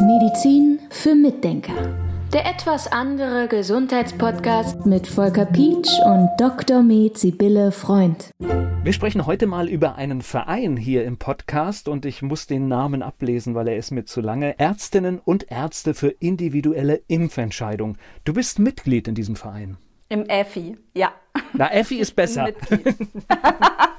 Medizin für Mitdenker. Der etwas andere Gesundheitspodcast mit Volker Pietsch und Dr. Med Sibylle Freund. Wir sprechen heute mal über einen Verein hier im Podcast und ich muss den Namen ablesen, weil er ist mir zu lange. Ärztinnen und Ärzte für individuelle Impfentscheidung. Du bist Mitglied in diesem Verein. Im EFI, ja. Na, EFI ist besser.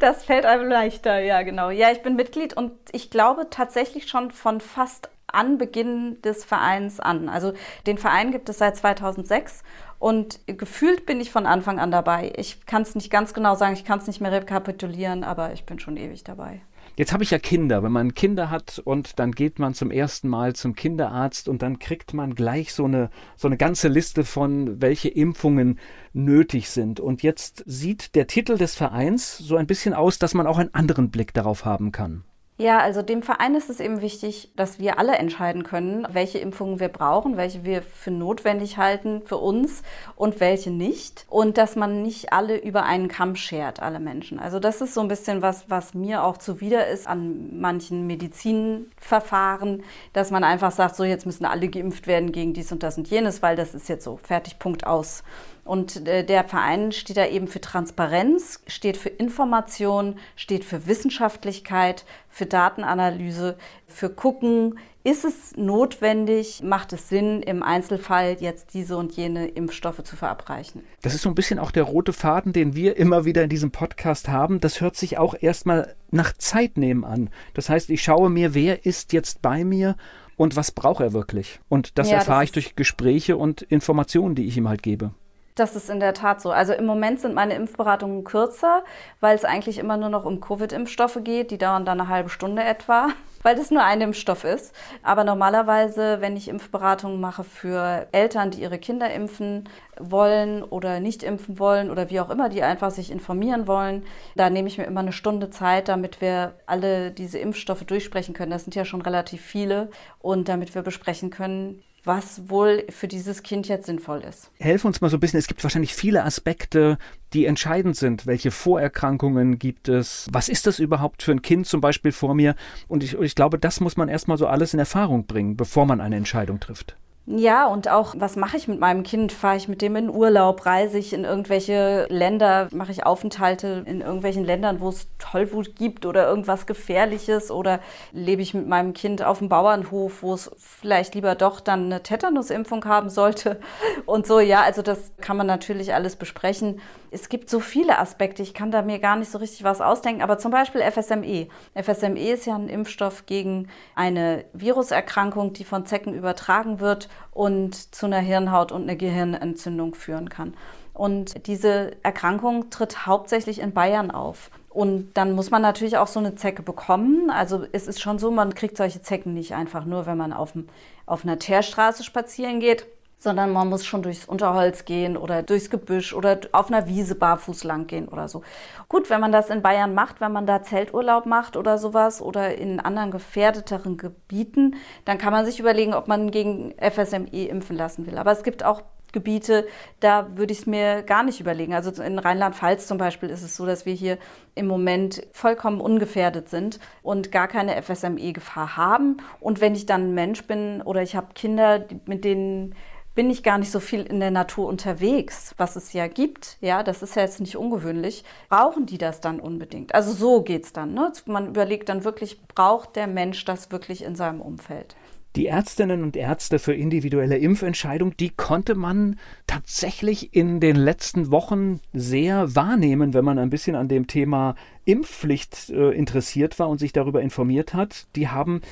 das fällt einem leichter, ja, genau. Ja, ich bin Mitglied und ich glaube tatsächlich schon von fast Anbeginn des Vereins an. Also den Verein gibt es seit 2006 und gefühlt bin ich von Anfang an dabei. Ich kann es nicht ganz genau sagen, ich kann es nicht mehr rekapitulieren, aber ich bin schon ewig dabei. Jetzt habe ich ja Kinder. Wenn man Kinder hat und dann geht man zum ersten Mal zum Kinderarzt und dann kriegt man gleich so eine, so eine ganze Liste von, welche Impfungen nötig sind. Und jetzt sieht der Titel des Vereins so ein bisschen aus, dass man auch einen anderen Blick darauf haben kann. Ja, also dem Verein ist es eben wichtig, dass wir alle entscheiden können, welche Impfungen wir brauchen, welche wir für notwendig halten für uns und welche nicht. Und dass man nicht alle über einen Kamm schert, alle Menschen. Also das ist so ein bisschen was, was mir auch zuwider ist an manchen Medizinverfahren, dass man einfach sagt, so jetzt müssen alle geimpft werden gegen dies und das und jenes, weil das ist jetzt so fertig, Punkt aus. Und äh, der Verein steht da eben für Transparenz, steht für Information, steht für Wissenschaftlichkeit, für Datenanalyse, für gucken, ist es notwendig, macht es Sinn, im Einzelfall jetzt diese und jene Impfstoffe zu verabreichen? Das ist so ein bisschen auch der rote Faden, den wir immer wieder in diesem Podcast haben. Das hört sich auch erstmal nach Zeit nehmen an. Das heißt, ich schaue mir, wer ist jetzt bei mir und was braucht er wirklich? Und das ja, erfahre das ich durch Gespräche und Informationen, die ich ihm halt gebe. Das ist in der Tat so. Also im Moment sind meine Impfberatungen kürzer, weil es eigentlich immer nur noch um Covid-Impfstoffe geht. Die dauern dann eine halbe Stunde etwa, weil das nur ein Impfstoff ist. Aber normalerweise, wenn ich Impfberatungen mache für Eltern, die ihre Kinder impfen wollen oder nicht impfen wollen oder wie auch immer, die einfach sich informieren wollen, da nehme ich mir immer eine Stunde Zeit, damit wir alle diese Impfstoffe durchsprechen können. Das sind ja schon relativ viele und damit wir besprechen können, was wohl für dieses Kind jetzt sinnvoll ist. Helf uns mal so ein bisschen. Es gibt wahrscheinlich viele Aspekte, die entscheidend sind. Welche Vorerkrankungen gibt es? Was ist das überhaupt für ein Kind zum Beispiel vor mir? Und ich, ich glaube, das muss man erstmal so alles in Erfahrung bringen, bevor man eine Entscheidung trifft. Ja, und auch, was mache ich mit meinem Kind? Fahre ich mit dem in Urlaub? Reise ich in irgendwelche Länder? Mache ich Aufenthalte in irgendwelchen Ländern, wo es Tollwut gibt oder irgendwas Gefährliches? Oder lebe ich mit meinem Kind auf dem Bauernhof, wo es vielleicht lieber doch dann eine Tetanusimpfung haben sollte? Und so, ja, also das kann man natürlich alles besprechen. Es gibt so viele Aspekte, ich kann da mir gar nicht so richtig was ausdenken, aber zum Beispiel FSME. FSME ist ja ein Impfstoff gegen eine Viruserkrankung, die von Zecken übertragen wird und zu einer Hirnhaut- und einer Gehirnentzündung führen kann. Und diese Erkrankung tritt hauptsächlich in Bayern auf. Und dann muss man natürlich auch so eine Zecke bekommen. Also es ist schon so, man kriegt solche Zecken nicht einfach nur, wenn man auf, dem, auf einer Teerstraße spazieren geht, sondern man muss schon durchs Unterholz gehen oder durchs Gebüsch oder auf einer Wiese barfuß lang gehen oder so. Gut, wenn man das in Bayern macht, wenn man da Zelturlaub macht oder sowas oder in anderen gefährdeteren Gebieten, dann kann man sich überlegen, ob man gegen FSME impfen lassen will. Aber es gibt auch Gebiete, da würde ich es mir gar nicht überlegen. Also in Rheinland-Pfalz zum Beispiel ist es so, dass wir hier im Moment vollkommen ungefährdet sind und gar keine FSME-Gefahr haben. Und wenn ich dann ein Mensch bin oder ich habe Kinder, mit denen bin ich gar nicht so viel in der Natur unterwegs, was es ja gibt. Ja, das ist ja jetzt nicht ungewöhnlich. Brauchen die das dann unbedingt? Also so geht es dann. Ne? Man überlegt dann wirklich, braucht der Mensch das wirklich in seinem Umfeld? Die Ärztinnen und Ärzte für individuelle Impfentscheidung, die konnte man tatsächlich in den letzten Wochen sehr wahrnehmen, wenn man ein bisschen an dem Thema Impfpflicht äh, interessiert war und sich darüber informiert hat. Die haben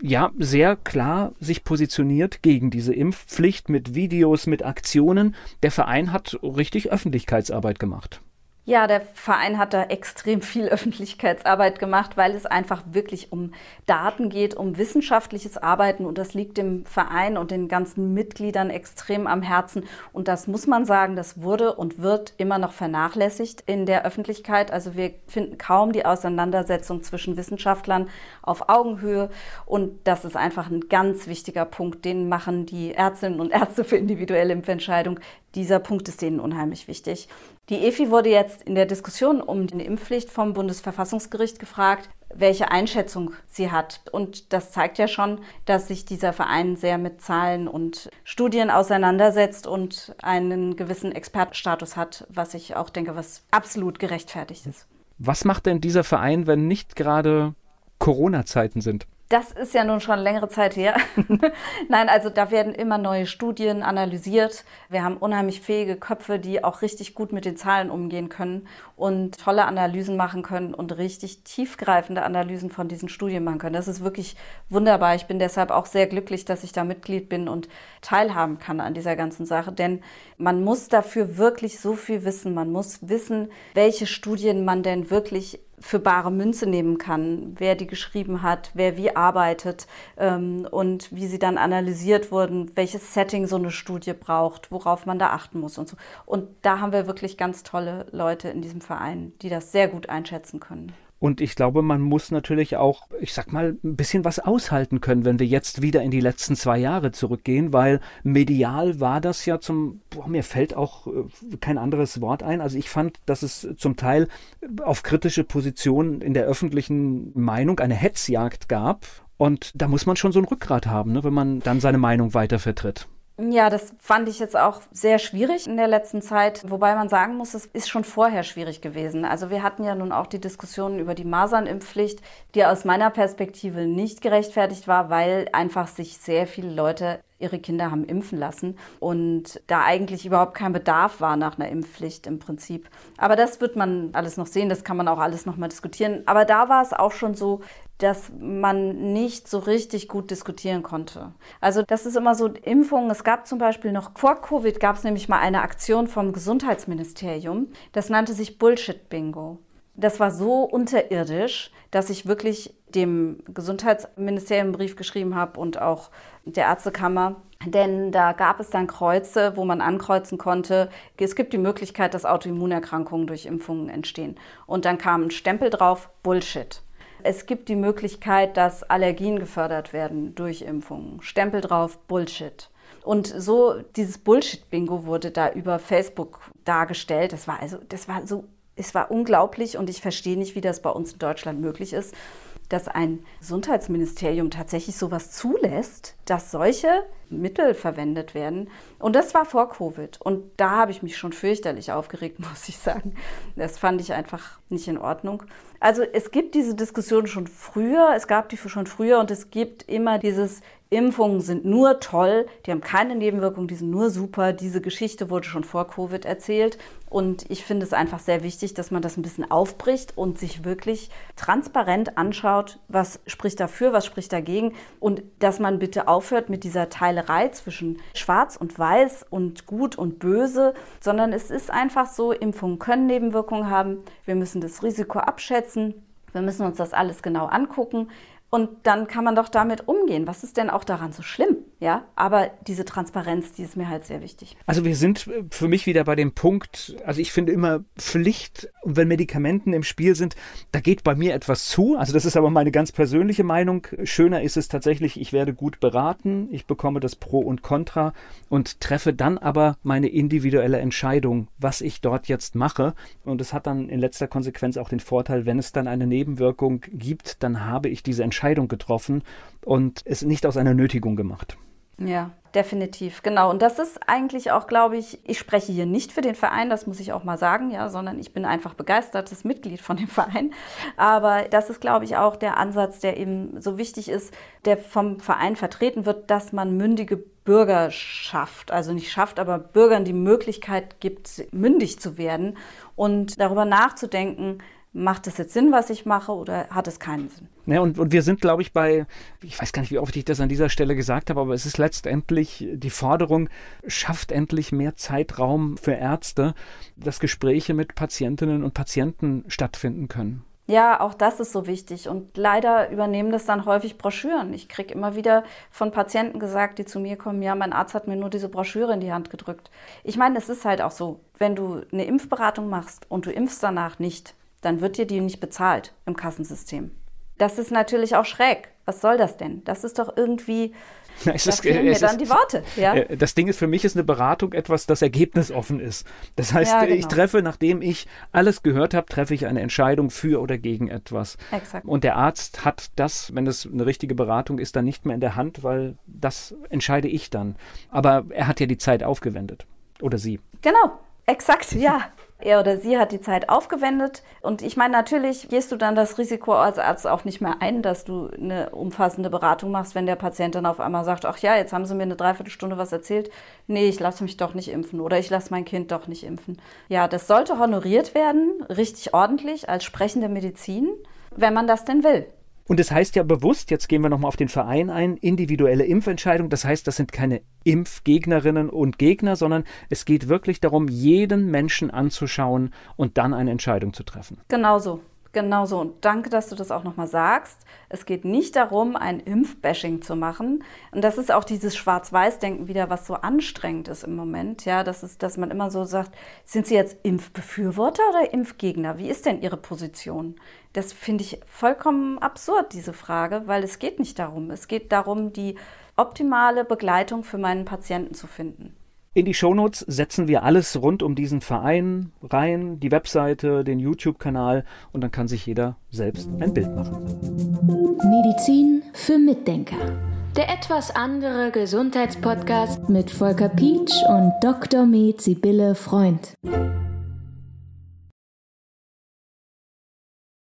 ja sehr klar sich positioniert gegen diese Impfpflicht mit Videos, mit Aktionen. Der Verein hat richtig Öffentlichkeitsarbeit gemacht. Ja, der Verein hat da extrem viel Öffentlichkeitsarbeit gemacht, weil es einfach wirklich um Daten geht, um wissenschaftliches Arbeiten und das liegt dem Verein und den ganzen Mitgliedern extrem am Herzen. Und das muss man sagen, das wurde und wird immer noch vernachlässigt in der Öffentlichkeit. Also wir finden kaum die Auseinandersetzung zwischen Wissenschaftlern auf Augenhöhe und das ist einfach ein ganz wichtiger Punkt, den machen die Ärztinnen und Ärzte für individuelle Impfentscheidung. Dieser Punkt ist denen unheimlich wichtig. Die EFI wurde jetzt in der Diskussion um die Impfpflicht vom Bundesverfassungsgericht gefragt, welche Einschätzung sie hat. Und das zeigt ja schon, dass sich dieser Verein sehr mit Zahlen und Studien auseinandersetzt und einen gewissen Expertenstatus hat, was ich auch denke, was absolut gerechtfertigt ist. Was macht denn dieser Verein, wenn nicht gerade Corona-Zeiten sind? Das ist ja nun schon längere Zeit her. Nein, also da werden immer neue Studien analysiert. Wir haben unheimlich fähige Köpfe, die auch richtig gut mit den Zahlen umgehen können und tolle Analysen machen können und richtig tiefgreifende Analysen von diesen Studien machen können. Das ist wirklich wunderbar. Ich bin deshalb auch sehr glücklich, dass ich da Mitglied bin und teilhaben kann an dieser ganzen Sache. Denn man muss dafür wirklich so viel wissen. Man muss wissen, welche Studien man denn wirklich für bare Münze nehmen kann, wer die geschrieben hat, wer wie arbeitet ähm, und wie sie dann analysiert wurden, welches Setting so eine Studie braucht, worauf man da achten muss und so. Und da haben wir wirklich ganz tolle Leute in diesem Verein, die das sehr gut einschätzen können. Und ich glaube, man muss natürlich auch, ich sag mal, ein bisschen was aushalten können, wenn wir jetzt wieder in die letzten zwei Jahre zurückgehen, weil medial war das ja zum, boah, mir fällt auch äh, kein anderes Wort ein. Also ich fand, dass es zum Teil auf kritische Positionen in der öffentlichen Meinung eine Hetzjagd gab. Und da muss man schon so ein Rückgrat haben, ne, wenn man dann seine Meinung weiter vertritt. Ja, das fand ich jetzt auch sehr schwierig in der letzten Zeit, wobei man sagen muss, es ist schon vorher schwierig gewesen. Also wir hatten ja nun auch die Diskussionen über die Masernimpfpflicht, die aus meiner Perspektive nicht gerechtfertigt war, weil einfach sich sehr viele Leute ihre Kinder haben impfen lassen und da eigentlich überhaupt kein Bedarf war nach einer Impfpflicht im Prinzip. Aber das wird man alles noch sehen, das kann man auch alles noch mal diskutieren. Aber da war es auch schon so, dass man nicht so richtig gut diskutieren konnte. Also das ist immer so Impfungen. Es gab zum Beispiel noch vor Covid gab es nämlich mal eine Aktion vom Gesundheitsministerium. Das nannte sich Bullshit Bingo. Das war so unterirdisch, dass ich wirklich dem Gesundheitsministerium einen Brief geschrieben habe und auch der Ärztekammer. Denn da gab es dann Kreuze, wo man ankreuzen konnte, es gibt die Möglichkeit, dass Autoimmunerkrankungen durch Impfungen entstehen. Und dann kam ein Stempel drauf, Bullshit. Es gibt die Möglichkeit, dass Allergien gefördert werden durch Impfungen. Stempel drauf, Bullshit. Und so dieses Bullshit-Bingo wurde da über Facebook dargestellt. Das war also, das war so, es war unglaublich und ich verstehe nicht, wie das bei uns in Deutschland möglich ist dass ein Gesundheitsministerium tatsächlich sowas zulässt, dass solche Mittel verwendet werden. Und das war vor Covid. Und da habe ich mich schon fürchterlich aufgeregt, muss ich sagen. Das fand ich einfach nicht in Ordnung. Also es gibt diese Diskussion schon früher, es gab die schon früher und es gibt immer dieses Impfungen sind nur toll, die haben keine Nebenwirkungen, die sind nur super. Diese Geschichte wurde schon vor Covid erzählt. Und ich finde es einfach sehr wichtig, dass man das ein bisschen aufbricht und sich wirklich transparent anschaut, was spricht dafür, was spricht dagegen. Und dass man bitte aufhört mit dieser Teilerei zwischen Schwarz und Weiß und Gut und Böse, sondern es ist einfach so, Impfungen können Nebenwirkungen haben. Wir müssen das Risiko abschätzen. Wir müssen uns das alles genau angucken. Und dann kann man doch damit umgehen. Was ist denn auch daran so schlimm? Ja, aber diese Transparenz, die ist mir halt sehr wichtig. Also wir sind äh, für mich wieder bei dem Punkt, also ich finde immer Pflicht, wenn Medikamenten im Spiel sind, da geht bei mir etwas zu. Also das ist aber meine ganz persönliche Meinung. Schöner ist es tatsächlich, ich werde gut beraten, ich bekomme das Pro und Contra und treffe dann aber meine individuelle Entscheidung, was ich dort jetzt mache. Und es hat dann in letzter Konsequenz auch den Vorteil, wenn es dann eine Nebenwirkung gibt, dann habe ich diese Entscheidung getroffen und es nicht aus einer Nötigung gemacht. Ja, definitiv, genau. Und das ist eigentlich auch, glaube ich, ich spreche hier nicht für den Verein, das muss ich auch mal sagen, ja, sondern ich bin einfach begeistertes Mitglied von dem Verein. Aber das ist, glaube ich, auch der Ansatz, der eben so wichtig ist, der vom Verein vertreten wird, dass man mündige Bürger schafft. Also nicht schafft, aber Bürgern die Möglichkeit gibt, mündig zu werden und darüber nachzudenken, macht es jetzt Sinn, was ich mache, oder hat es keinen Sinn? Ja, und, und wir sind, glaube ich, bei, ich weiß gar nicht, wie oft ich das an dieser Stelle gesagt habe, aber es ist letztendlich die Forderung, schafft endlich mehr Zeitraum für Ärzte, dass Gespräche mit Patientinnen und Patienten stattfinden können. Ja, auch das ist so wichtig. Und leider übernehmen das dann häufig Broschüren. Ich kriege immer wieder von Patienten gesagt, die zu mir kommen, ja, mein Arzt hat mir nur diese Broschüre in die Hand gedrückt. Ich meine, es ist halt auch so, wenn du eine Impfberatung machst und du impfst danach nicht, dann wird dir die nicht bezahlt im Kassensystem. Das ist natürlich auch schräg. Was soll das denn? Das ist doch irgendwie na, es da ist, fehlen es mir dann ist, die Worte. Ja? Äh, Das Ding ist, für mich ist eine Beratung etwas, das ergebnisoffen ist. Das heißt, Ja, ich genau. treffe, nachdem ich alles gehört habe, treffe ich eine Entscheidung für oder gegen etwas. Exakt. Und der Arzt hat das, wenn es eine richtige Beratung ist, dann nicht mehr in der Hand, weil das entscheide ich dann. Aber er hat ja die Zeit aufgewendet. Oder sie. Genau, exakt, ja. Er oder sie hat die Zeit aufgewendet. Und ich meine, natürlich gehst du dann das Risiko als Arzt auch nicht mehr ein, dass du eine umfassende Beratung machst, wenn der Patient dann auf einmal sagt, ach ja, jetzt haben sie mir eine Dreiviertelstunde was erzählt. Nee, ich lasse mich doch nicht impfen oder ich lasse mein Kind doch nicht impfen. Ja, das sollte honoriert werden, richtig ordentlich, als sprechende Medizin, wenn man das denn will. Und es heißt ja bewusst, jetzt gehen wir nochmal auf den Verein ein, individuelle Impfentscheidung. Das heißt, das sind keine Impfgegnerinnen und Gegner, sondern es geht wirklich darum, jeden Menschen anzuschauen und dann eine Entscheidung zu treffen. Genauso. Genauso. Und danke, dass du das auch nochmal sagst. Es geht nicht darum, ein Impfbashing zu machen. Und das ist auch dieses Schwarz-Weiß-Denken wieder, was so anstrengend ist im Moment. Ja, das ist, dass man immer so sagt, sind Sie jetzt Impfbefürworter oder Impfgegner? Wie ist denn Ihre Position? Das finde ich vollkommen absurd, diese Frage, weil es geht nicht darum. Es geht darum, die optimale Begleitung für meinen Patienten zu finden. In die Shownotes setzen wir alles rund um diesen Verein rein, die Webseite, den YouTube-Kanal und dann kann sich jeder selbst ein Bild machen. Medizin für Mitdenker. Der etwas andere Gesundheitspodcast mit Volker Pietsch und Dr. Med Sibylle Freund.